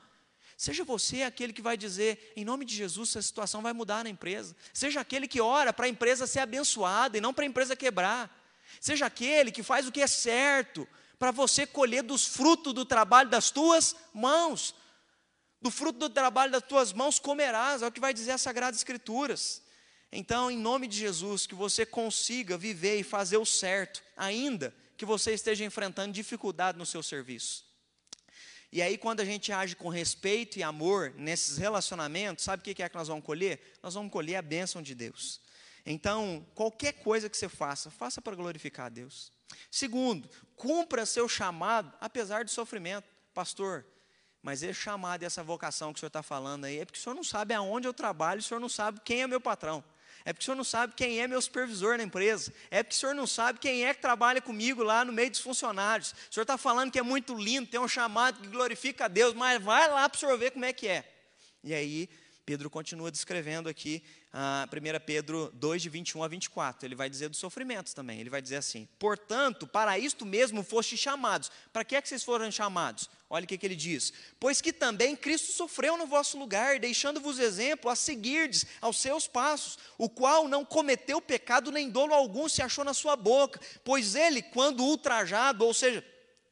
Seja você aquele que vai dizer, em nome de Jesus, essa situação vai mudar na empresa. Seja aquele que ora para a empresa ser abençoada e não para a empresa quebrar. Seja aquele que faz o que é certo para você colher dos frutos do trabalho das tuas mãos. Do fruto do trabalho das tuas mãos comerás, é o que vai dizer as Sagradas Escrituras. Então, em nome de Jesus, que você consiga viver e fazer o certo, ainda que você esteja enfrentando dificuldade no seu serviço. E aí, quando a gente age com respeito e amor nesses relacionamentos, sabe o que é que nós vamos colher? Nós vamos colher a bênção de Deus. Então, qualquer coisa que você faça, faça para glorificar a Deus. Segundo, cumpra seu chamado, apesar do sofrimento. Pastor, mas esse chamado e essa vocação que o senhor está falando aí é porque o senhor não sabe aonde eu trabalho, o senhor não sabe quem é meu patrão. É porque o senhor não sabe quem é meu supervisor na empresa. É porque o senhor não sabe quem é que trabalha comigo lá no meio dos funcionários. O senhor está falando que é muito lindo, tem um chamado que glorifica a Deus, mas vai lá para o senhor ver como é que é. E aí, Pedro continua descrevendo aqui, uh, 1 Pedro 2, de 21 a 24. Ele vai dizer dos sofrimentos também. Ele vai dizer assim: Portanto, para isto mesmo foste chamados. Para que é que vocês foram chamados? Olha o que, que ele diz: Pois que também Cristo sofreu no vosso lugar, deixando-vos exemplo a seguirdes aos seus passos, o qual não cometeu pecado nem dolo algum se achou na sua boca, pois ele, quando ultrajado, ou seja,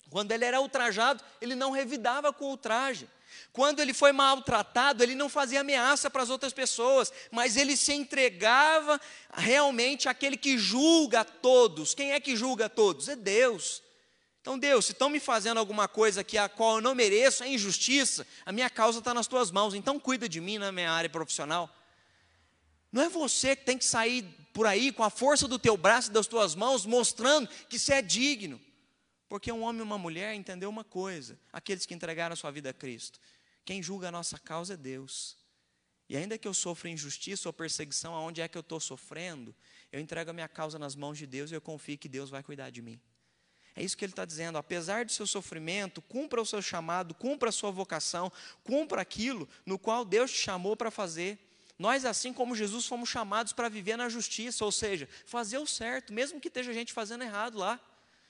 quando ele era ultrajado, ele não revidava com ultraje quando ele foi maltratado, ele não fazia ameaça para as outras pessoas, mas ele se entregava realmente àquele que julga todos. Quem é que julga todos? É Deus. Então, Deus, se estão me fazendo alguma coisa que a qual eu não mereço, é injustiça, a minha causa está nas tuas mãos, então cuida de mim na minha área profissional. Não é você que tem que sair por aí com a força do teu braço e das tuas mãos, mostrando que você é digno. Porque um homem e uma mulher entendeu uma coisa: aqueles que entregaram a sua vida a Cristo. Quem julga a nossa causa é Deus. E ainda que eu sofra injustiça ou perseguição, aonde é que eu estou sofrendo, eu entrego a minha causa nas mãos de Deus e eu confio que Deus vai cuidar de mim. É isso que ele está dizendo. Apesar do seu sofrimento, cumpra o seu chamado, cumpra a sua vocação, cumpra aquilo no qual Deus te chamou para fazer. Nós, assim como Jesus, fomos chamados para viver na justiça, ou seja, fazer o certo, mesmo que esteja gente fazendo errado lá.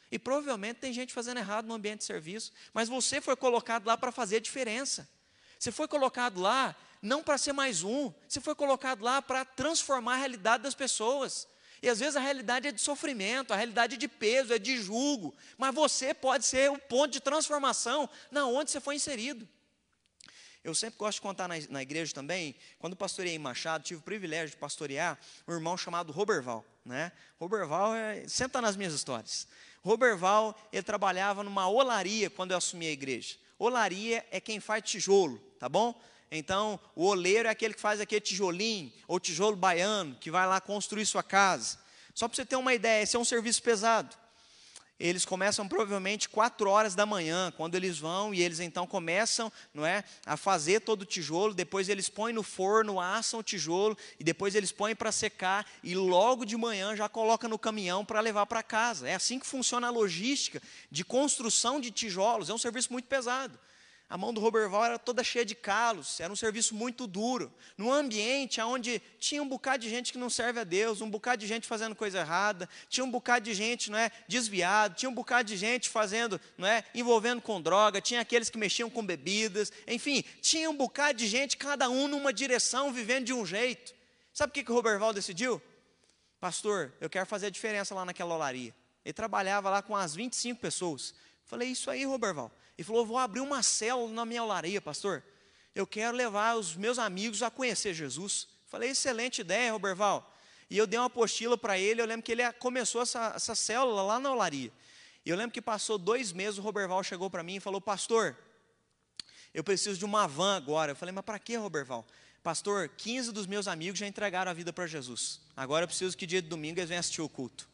E provavelmente tem gente fazendo errado no ambiente de serviço, mas você foi colocado lá para fazer a diferença. Você foi colocado lá não para ser mais um, você foi colocado lá para transformar a realidade das pessoas. E às vezes a realidade é de sofrimento, a realidade é de peso, é de julgo, mas você pode ser o ponto de transformação na onde você foi inserido. Eu sempre gosto de contar na, na igreja também, quando pastorei em Machado, tive o privilégio de pastorear um irmão chamado Roberval. Né? Roberval é, sempre está nas minhas histórias. Roberval, ele trabalhava numa olaria quando eu assumi a igreja. Olaria é quem faz tijolo, tá bom? Então, o oleiro é aquele que faz aquele tijolinho, ou tijolo baiano, que vai lá construir sua casa. Só para você ter uma ideia, esse é um serviço pesado eles começam provavelmente 4 horas da manhã, quando eles vão e eles então começam, não é, a fazer todo o tijolo, depois eles põem no forno, assam o tijolo e depois eles põem para secar e logo de manhã já coloca no caminhão para levar para casa. É assim que funciona a logística de construção de tijolos, é um serviço muito pesado. A mão do Roberval era toda cheia de calos, era um serviço muito duro. Num ambiente onde tinha um bocado de gente que não serve a Deus, um bocado de gente fazendo coisa errada, tinha um bocado de gente não é, desviado, tinha um bocado de gente fazendo, não é, envolvendo com droga, tinha aqueles que mexiam com bebidas, enfim, tinha um bocado de gente, cada um numa direção, vivendo de um jeito. Sabe o que, que o Roberval decidiu? Pastor, eu quero fazer a diferença lá naquela olaria. Ele trabalhava lá com as 25 pessoas. Falei, isso aí, Roberval. Ele falou: Vou abrir uma célula na minha olaria, pastor. Eu quero levar os meus amigos a conhecer Jesus. Falei: Excelente ideia, Roberval. E eu dei uma apostila para ele. Eu lembro que ele começou essa, essa célula lá na olaria. E eu lembro que passou dois meses. O Roberval chegou para mim e falou: Pastor, eu preciso de uma van agora. Eu falei: Mas para que, Roberval? Pastor, 15 dos meus amigos já entregaram a vida para Jesus. Agora eu preciso que dia de domingo eles venham assistir o culto.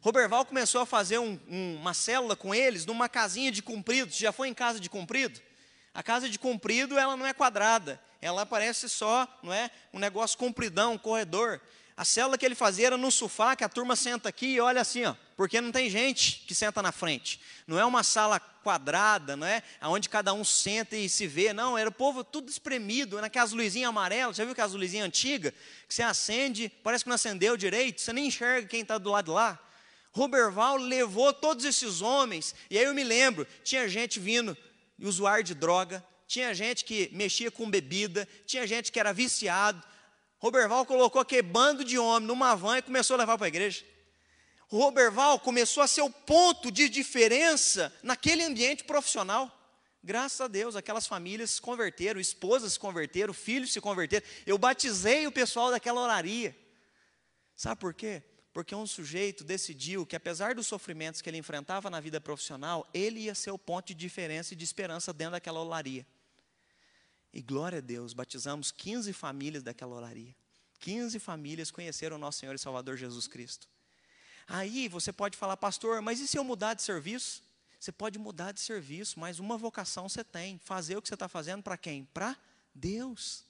Roberval começou a fazer um, um, uma célula com eles numa casinha de comprido. Você já foi em casa de comprido? A casa de comprido ela não é quadrada, ela parece só, não é, um negócio compridão, um corredor. A célula que ele fazia era no sofá, que a turma senta aqui e olha assim, ó, porque não tem gente que senta na frente. Não é uma sala quadrada, não é? Onde cada um senta e se vê. Não, era o povo tudo espremido, naquelas luzinhas amarelas. Já viu aquelas luzinhas antigas? Que você acende, parece que não acendeu direito, você nem enxerga quem está do lado de lá. Roberval levou todos esses homens, e aí eu me lembro: tinha gente vindo, usuário de droga, tinha gente que mexia com bebida, tinha gente que era viciado. Roberval colocou aquele bando de homens numa van e começou a levar para a igreja. Roberval começou a ser o ponto de diferença naquele ambiente profissional. Graças a Deus, aquelas famílias se converteram, esposas se converteram, filhos se converteram. Eu batizei o pessoal daquela oraria. Sabe por quê? Porque um sujeito decidiu que, apesar dos sofrimentos que ele enfrentava na vida profissional, ele ia ser o ponto de diferença e de esperança dentro daquela olaria. E glória a Deus, batizamos 15 famílias daquela olaria. 15 famílias conheceram o nosso Senhor e Salvador Jesus Cristo. Aí você pode falar, pastor, mas e se eu mudar de serviço? Você pode mudar de serviço, mas uma vocação você tem: fazer o que você está fazendo para quem? Para Deus.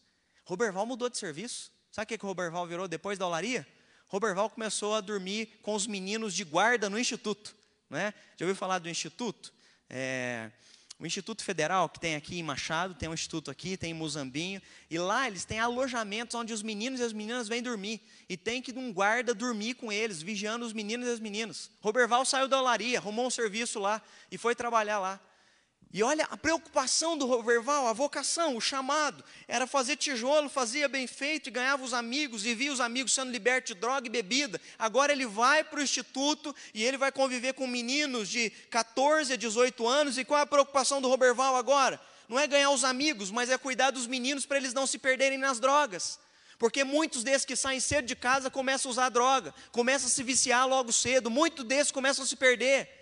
Roberval mudou de serviço. Sabe o que, que o Roberval virou depois da olaria? Roberval começou a dormir com os meninos de guarda no instituto. Né? Já ouviu falar do instituto? É, o Instituto Federal, que tem aqui em Machado, tem um instituto aqui, tem em Muzambinho, e lá eles têm alojamentos onde os meninos e as meninas vêm dormir, e tem que um guarda dormir com eles, vigiando os meninos e as meninas. Roberval saiu da olaria, arrumou um serviço lá, e foi trabalhar lá. E olha a preocupação do Roverval, a vocação, o chamado, era fazer tijolo, fazia bem feito e ganhava os amigos, e via os amigos sendo libertos de droga e bebida. Agora ele vai para o instituto e ele vai conviver com meninos de 14 a 18 anos. E qual é a preocupação do Roberval agora? Não é ganhar os amigos, mas é cuidar dos meninos para eles não se perderem nas drogas. Porque muitos desses que saem cedo de casa começam a usar droga, começam a se viciar logo cedo, muitos desses começam a se perder.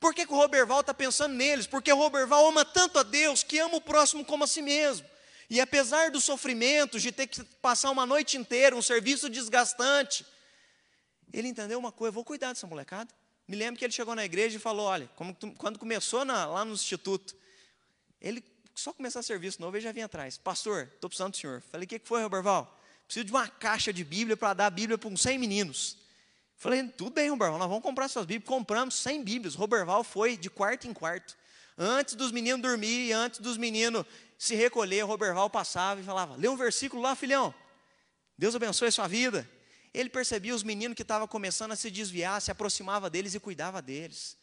Por que, que o Roberval está pensando neles? Porque o Roberval ama tanto a Deus que ama o próximo como a si mesmo. E apesar dos sofrimentos, de ter que passar uma noite inteira, um serviço desgastante, ele entendeu uma coisa: vou cuidar dessa molecada. Me lembro que ele chegou na igreja e falou: olha, quando começou na, lá no instituto, ele só começar serviço novo, ele já vinha atrás: Pastor, estou precisando do senhor. Falei: O que foi, Roberval? Preciso de uma caixa de Bíblia para dar a Bíblia para uns 100 meninos. Falei, tudo bem, Roberval, nós vamos comprar suas Bíblias. Compramos 100 Bíblias. Roberval foi de quarto em quarto. Antes dos meninos dormir, antes dos meninos se recolher, Roberval passava e falava: lê um versículo lá, filhão. Deus abençoe a sua vida. Ele percebia os meninos que estavam começando a se desviar, se aproximava deles e cuidava deles.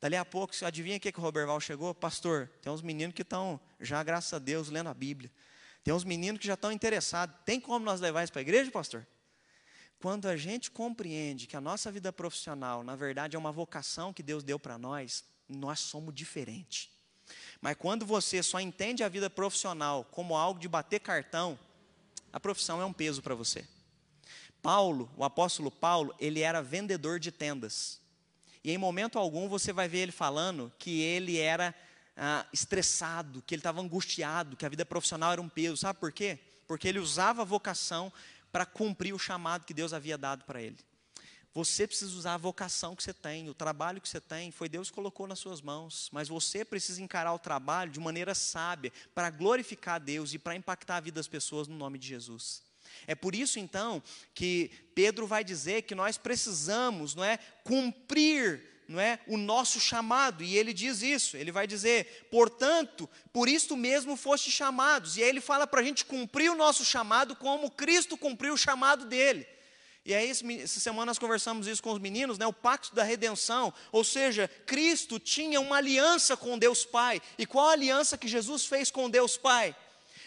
Dali a pouco, adivinha o que, que o Roberval chegou? Pastor, tem uns meninos que estão, já graças a Deus, lendo a Bíblia. Tem uns meninos que já estão interessados. Tem como nós levar isso para a igreja, pastor? Quando a gente compreende que a nossa vida profissional, na verdade, é uma vocação que Deus deu para nós, nós somos diferentes. Mas quando você só entende a vida profissional como algo de bater cartão, a profissão é um peso para você. Paulo, o apóstolo Paulo, ele era vendedor de tendas. E em momento algum você vai ver ele falando que ele era ah, estressado, que ele estava angustiado, que a vida profissional era um peso. Sabe por quê? Porque ele usava a vocação para cumprir o chamado que Deus havia dado para ele. Você precisa usar a vocação que você tem, o trabalho que você tem, foi Deus que colocou nas suas mãos, mas você precisa encarar o trabalho de maneira sábia, para glorificar Deus e para impactar a vida das pessoas no nome de Jesus. É por isso então que Pedro vai dizer que nós precisamos, não é, cumprir não é, o nosso chamado, e ele diz isso, ele vai dizer, portanto, por isto mesmo foste chamados, e aí ele fala para a gente cumprir o nosso chamado como Cristo cumpriu o chamado dele. E aí, essa semana nós conversamos isso com os meninos, né? o pacto da redenção. Ou seja, Cristo tinha uma aliança com Deus Pai. E qual a aliança que Jesus fez com Deus Pai?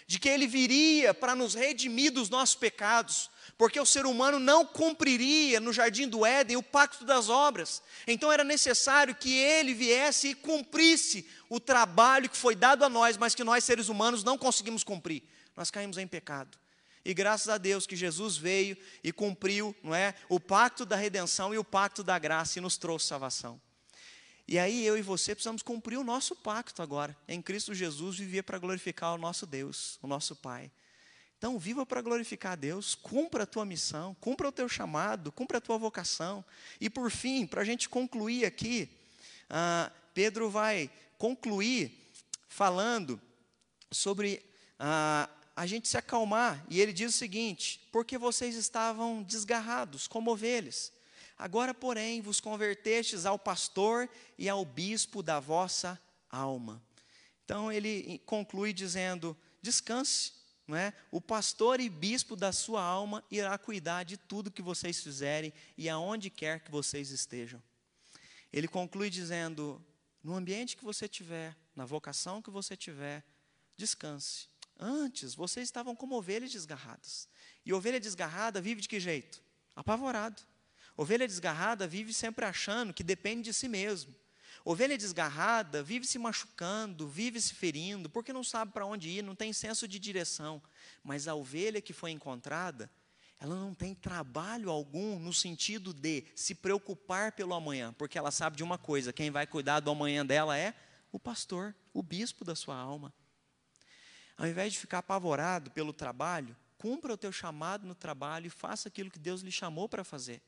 De que Ele viria para nos redimir dos nossos pecados. Porque o ser humano não cumpriria no jardim do Éden o pacto das obras. Então era necessário que ele viesse e cumprisse o trabalho que foi dado a nós, mas que nós seres humanos não conseguimos cumprir. Nós caímos em pecado. E graças a Deus que Jesus veio e cumpriu, não é, o pacto da redenção e o pacto da graça e nos trouxe salvação. E aí eu e você precisamos cumprir o nosso pacto agora, em Cristo Jesus, viver para glorificar o nosso Deus, o nosso Pai. Então, viva para glorificar a Deus, cumpra a tua missão, cumpra o teu chamado, cumpra a tua vocação. E por fim, para a gente concluir aqui, ah, Pedro vai concluir falando sobre ah, a gente se acalmar. E ele diz o seguinte: porque vocês estavam desgarrados como ovelhas. Agora, porém, vos convertestes ao pastor e ao bispo da vossa alma. Então ele conclui dizendo: descanse, não é? O pastor e bispo da sua alma irá cuidar de tudo que vocês fizerem e aonde quer que vocês estejam. Ele conclui dizendo: no ambiente que você tiver, na vocação que você tiver, descanse. Antes, vocês estavam como ovelhas desgarradas. E ovelha desgarrada vive de que jeito? Apavorado. Ovelha desgarrada vive sempre achando que depende de si mesmo. Ovelha desgarrada vive se machucando, vive se ferindo, porque não sabe para onde ir, não tem senso de direção. Mas a ovelha que foi encontrada, ela não tem trabalho algum no sentido de se preocupar pelo amanhã, porque ela sabe de uma coisa: quem vai cuidar do amanhã dela é o pastor, o bispo da sua alma. Ao invés de ficar apavorado pelo trabalho, cumpra o teu chamado no trabalho e faça aquilo que Deus lhe chamou para fazer.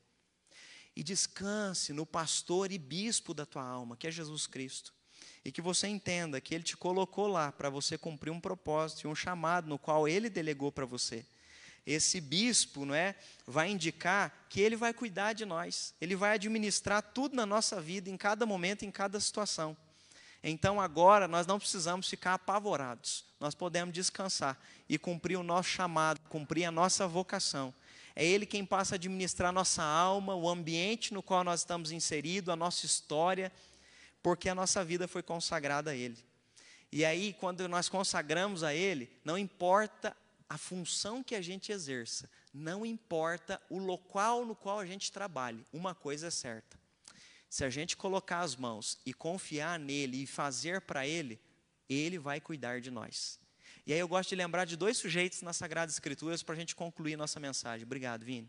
E descanse no pastor e bispo da tua alma, que é Jesus Cristo. E que você entenda que Ele te colocou lá para você cumprir um propósito e um chamado no qual Ele delegou para você. Esse bispo, não é, vai indicar que ele vai cuidar de nós. Ele vai administrar tudo na nossa vida, em cada momento, em cada situação. Então agora nós não precisamos ficar apavorados, nós podemos descansar e cumprir o nosso chamado, cumprir a nossa vocação. É Ele quem passa a administrar nossa alma, o ambiente no qual nós estamos inseridos, a nossa história, porque a nossa vida foi consagrada a Ele. E aí, quando nós consagramos a Ele, não importa a função que a gente exerça, não importa o local no qual a gente trabalhe, uma coisa é certa: se a gente colocar as mãos e confiar nele e fazer para ele, ele vai cuidar de nós. E aí eu gosto de lembrar de dois sujeitos nas Sagradas Escrituras para a gente concluir nossa mensagem. Obrigado, Vini.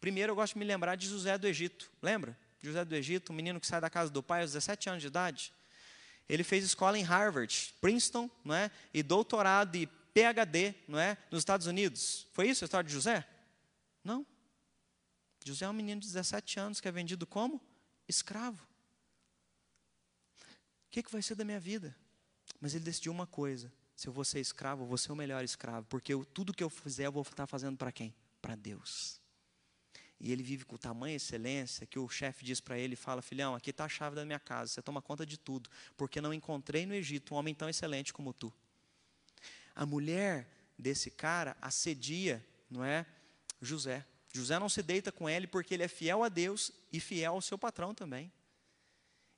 Primeiro eu gosto de me lembrar de José do Egito. Lembra? José do Egito, um menino que sai da casa do pai aos 17 anos de idade. Ele fez escola em Harvard, Princeton, não é? E doutorado e PhD, não é? Nos Estados Unidos. Foi isso a história de José? Não. José é um menino de 17 anos que é vendido como escravo. O que, que vai ser da minha vida? Mas ele decidiu uma coisa: se eu vou ser escravo, eu vou ser o melhor escravo, porque eu, tudo que eu fizer, eu vou estar fazendo para quem? Para Deus. E ele vive com tamanha excelência que o chefe diz para ele: fala, filhão, aqui está a chave da minha casa, você toma conta de tudo, porque não encontrei no Egito um homem tão excelente como tu. A mulher desse cara assedia, não é? José. José não se deita com ele porque ele é fiel a Deus e fiel ao seu patrão também.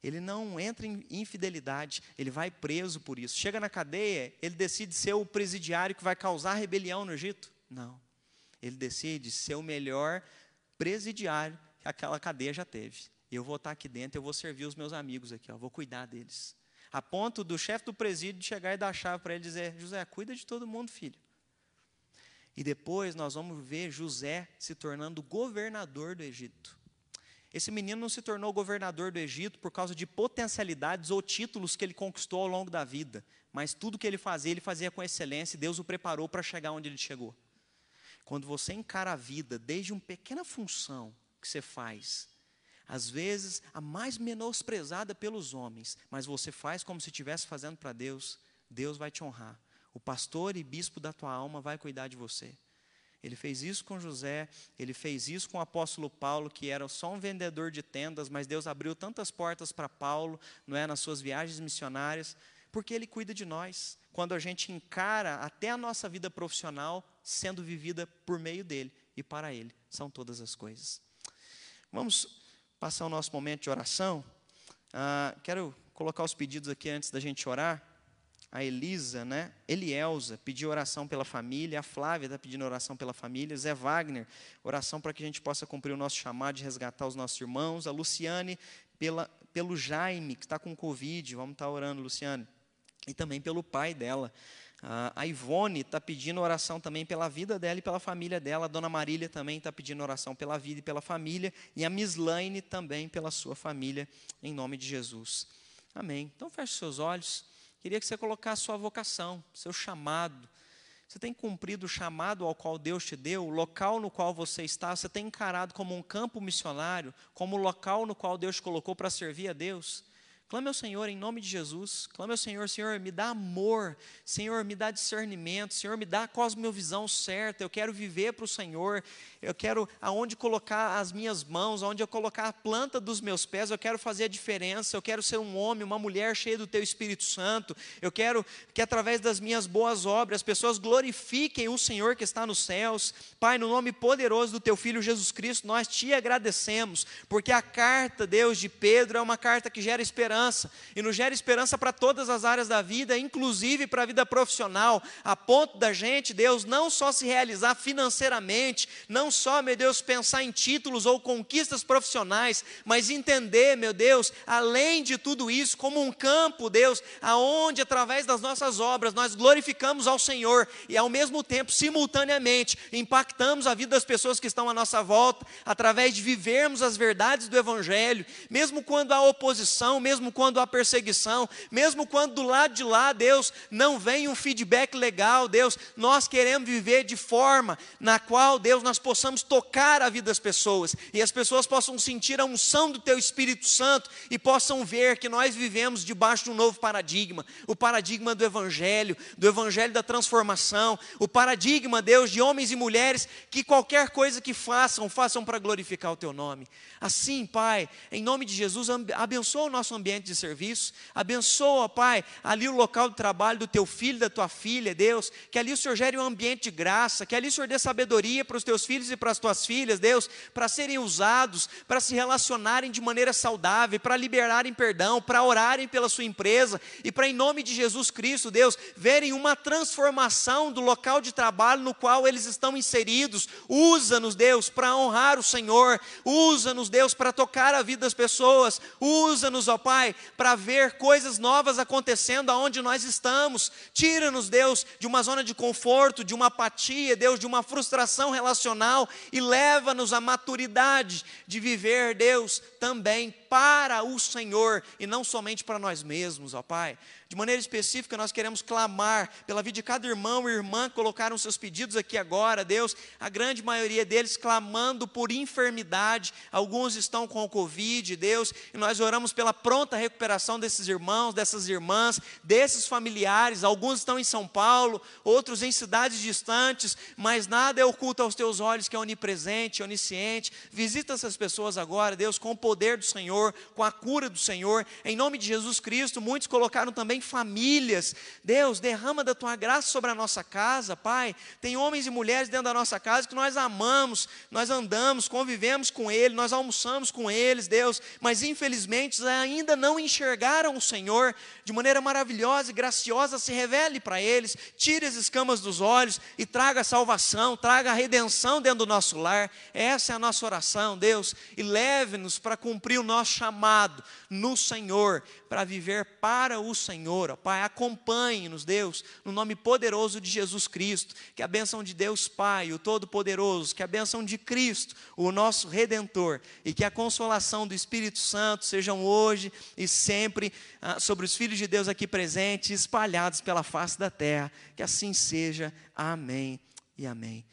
Ele não entra em infidelidade, ele vai preso por isso. Chega na cadeia, ele decide ser o presidiário que vai causar rebelião no Egito? Não. Ele decide ser o melhor presidiário que aquela cadeia já teve. Eu vou estar aqui dentro, eu vou servir os meus amigos aqui, ó, vou cuidar deles. A ponto do chefe do presídio chegar e dar a chave para ele dizer: José, cuida de todo mundo, filho. E depois nós vamos ver José se tornando governador do Egito. Esse menino não se tornou governador do Egito por causa de potencialidades ou títulos que ele conquistou ao longo da vida, mas tudo que ele fazia, ele fazia com excelência e Deus o preparou para chegar onde ele chegou. Quando você encara a vida desde uma pequena função que você faz, às vezes a mais menosprezada pelos homens, mas você faz como se estivesse fazendo para Deus, Deus vai te honrar. O pastor e bispo da tua alma vai cuidar de você. Ele fez isso com José, ele fez isso com o apóstolo Paulo, que era só um vendedor de tendas, mas Deus abriu tantas portas para Paulo, não é, nas suas viagens missionárias, porque ele cuida de nós. Quando a gente encara até a nossa vida profissional sendo vivida por meio dele e para ele, são todas as coisas. Vamos passar o nosso momento de oração. Ah, quero colocar os pedidos aqui antes da gente orar a Elisa, né? Elielza pediu oração pela família, a Flávia está pedindo oração pela família, Zé Wagner, oração para que a gente possa cumprir o nosso chamado de resgatar os nossos irmãos, a Luciane pela, pelo Jaime, que está com Covid, vamos estar tá orando, Luciane, e também pelo pai dela. A Ivone está pedindo oração também pela vida dela e pela família dela. A dona Marília também está pedindo oração pela vida e pela família. E a Mislaine também pela sua família, em nome de Jesus. Amém. Então feche seus olhos. Queria que você colocasse sua vocação, seu chamado. Você tem cumprido o chamado ao qual Deus te deu, o local no qual você está, você tem encarado como um campo missionário, como o local no qual Deus te colocou para servir a Deus? Clame ao Senhor em nome de Jesus. Clame ao Senhor, Senhor, me dá amor. Senhor, me dá discernimento. Senhor, me dá a cosmovisão certa. Eu quero viver para o Senhor. Eu quero aonde colocar as minhas mãos, aonde eu colocar a planta dos meus pés. Eu quero fazer a diferença. Eu quero ser um homem, uma mulher cheia do Teu Espírito Santo. Eu quero que através das minhas boas obras as pessoas glorifiquem o Senhor que está nos céus. Pai, no nome poderoso do Teu Filho Jesus Cristo, nós te agradecemos, porque a carta, Deus, de Pedro é uma carta que gera esperança esperança, e nos gera esperança para todas as áreas da vida, inclusive para a vida profissional, a ponto da gente, Deus, não só se realizar financeiramente, não só, meu Deus, pensar em títulos ou conquistas profissionais, mas entender, meu Deus, além de tudo isso, como um campo, Deus, aonde através das nossas obras nós glorificamos ao Senhor e ao mesmo tempo, simultaneamente, impactamos a vida das pessoas que estão à nossa volta, através de vivermos as verdades do Evangelho, mesmo quando há oposição, mesmo mesmo quando há perseguição, mesmo quando do lado de lá, Deus, não vem um feedback legal, Deus, nós queremos viver de forma na qual, Deus, nós possamos tocar a vida das pessoas e as pessoas possam sentir a unção do Teu Espírito Santo e possam ver que nós vivemos debaixo de um novo paradigma, o paradigma do Evangelho, do Evangelho da transformação, o paradigma, Deus, de homens e mulheres que qualquer coisa que façam, façam para glorificar o Teu nome. Assim, Pai, em nome de Jesus, abençoa o nosso ambiente de serviço, abençoa, Pai, ali o local de trabalho do teu filho, da tua filha, Deus, que ali o Senhor gere um ambiente de graça, que ali o Senhor dê sabedoria para os teus filhos e para as tuas filhas, Deus, para serem usados, para se relacionarem de maneira saudável, para liberarem perdão, para orarem pela sua empresa. E para, em nome de Jesus Cristo, Deus, verem uma transformação do local de trabalho no qual eles estão inseridos. Usa-nos, Deus, para honrar o Senhor, usa-nos, Deus, para tocar a vida das pessoas. Usa-nos, ó Pai, para ver coisas novas acontecendo aonde nós estamos. Tira-nos, Deus, de uma zona de conforto, de uma apatia, Deus, de uma frustração relacional e leva-nos à maturidade de viver, Deus, também para o Senhor e não somente para nós mesmos, ó Pai. De maneira específica, nós queremos clamar pela vida de cada irmão e irmã que colocaram seus pedidos aqui agora, Deus. A grande maioria deles clamando por enfermidade, alguns estão com o Covid, Deus, e nós oramos pela pronta recuperação desses irmãos, dessas irmãs, desses familiares. Alguns estão em São Paulo, outros em cidades distantes, mas nada é oculto aos teus olhos, que é onipresente, onisciente. Visita essas pessoas agora, Deus, com o poder do Senhor, com a cura do Senhor. Em nome de Jesus Cristo, muitos colocaram também famílias. Deus, derrama da tua graça sobre a nossa casa, Pai. Tem homens e mulheres dentro da nossa casa que nós amamos, nós andamos, convivemos com eles, nós almoçamos com eles, Deus, mas infelizmente ainda não enxergaram o Senhor de maneira maravilhosa e graciosa. Se revele para eles, tire as escamas dos olhos e traga salvação, traga redenção dentro do nosso lar. Essa é a nossa oração, Deus, e leve-nos para cumprir o nosso chamado no Senhor para viver para o Senhor. Ó Pai, acompanhe-nos, Deus, no nome poderoso de Jesus Cristo. Que a bênção de Deus Pai, o Todo-Poderoso, que a bênção de Cristo, o nosso Redentor, e que a consolação do Espírito Santo sejam hoje e sempre ah, sobre os filhos de Deus aqui presentes, espalhados pela face da terra. Que assim seja. Amém e amém.